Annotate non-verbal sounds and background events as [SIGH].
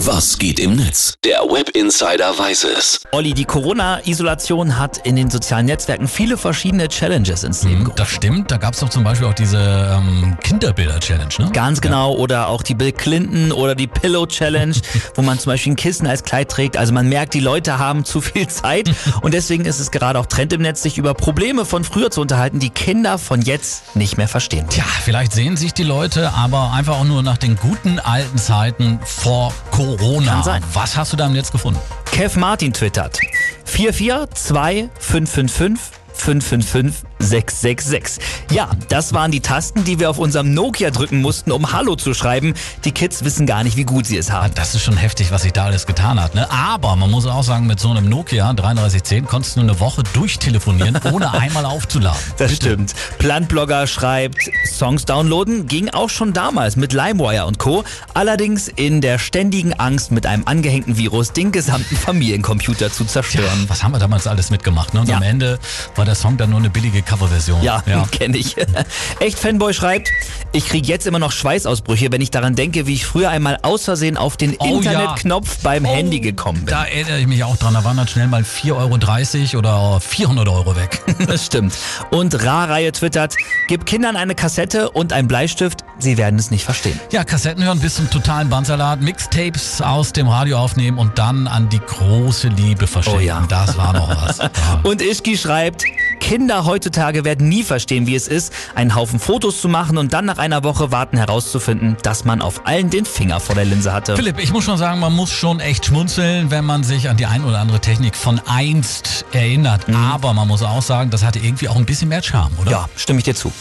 Was geht im Netz? Der Web Insider weiß es. Olli, die Corona-Isolation hat in den sozialen Netzwerken viele verschiedene Challenges ins Leben gerufen. Das stimmt, da gab es doch zum Beispiel auch diese ähm, Kinderbilder-Challenge, ne? Ganz genau, oder auch die Bill Clinton oder die Pillow Challenge, [LAUGHS] wo man zum Beispiel ein Kissen als Kleid trägt. Also man merkt, die Leute haben zu viel Zeit [LAUGHS] und deswegen ist es gerade auch Trend im Netz, sich über Probleme von früher zu unterhalten, die Kinder von jetzt nicht mehr verstehen. Tja, vielleicht sehen sich die Leute aber einfach auch nur nach den guten alten Zeiten vor Corona. Kann sein. Was hast du da im Netz gefunden? Kev Martin twittert 442555 555 666. Ja, das waren die Tasten, die wir auf unserem Nokia drücken mussten, um Hallo zu schreiben. Die Kids wissen gar nicht, wie gut sie es haben. Das ist schon heftig, was sich da alles getan hat. Ne? Aber man muss auch sagen, mit so einem Nokia 3310 konntest du eine Woche durchtelefonieren, [LAUGHS] ohne einmal aufzuladen. Das stimmt. Plantblogger schreibt, Songs downloaden ging auch schon damals mit LimeWire und Co. Allerdings in der ständigen Angst, mit einem angehängten Virus den gesamten Familiencomputer zu Tja, zerstören. was haben wir damals alles mitgemacht? Ne? Und Ja. am Ende war der Song dann nur eine billige Coverversion. Ja, [LAUGHS] kenne ich. [LAUGHS] Echt Fanboy schreibt, ich kriege jetzt immer noch Schweißausbrüche, wenn ich daran denke, wie ich früher einmal aus Versehen auf den Oh ja. Internetknopf beim Oh, Handy gekommen bin. Da erinnere ich mich auch dran. Da waren dann schnell mal 4,30 Euro oder 400 Euro weg. [LAUGHS] Das stimmt. Und Ra-Reihe twittert, gib Kindern eine Kassette und einen Bleistift, sie werden es nicht verstehen. Ja, Kassetten hören bis zum totalen Bandsalat, Mixtapes aus dem Radio aufnehmen und dann an die große Liebe verschenken. Oh ja. Das war noch was. Ja. Und Ischki schreibt, Kinder heutzutage werden nie verstehen, wie es ist, einen Haufen Fotos zu machen und dann nach einer Woche warten herauszufinden, dass man auf allen den Finger vor der Linse hatte. Philipp, ich muss schon sagen, man muss schon echt schmunzeln, wenn man sich an die ein oder andere Technik von einst erinnert. Aber man muss auch sagen, das hatte irgendwie auch ein bisschen mehr Charme, oder? Ja, stimme ich dir zu.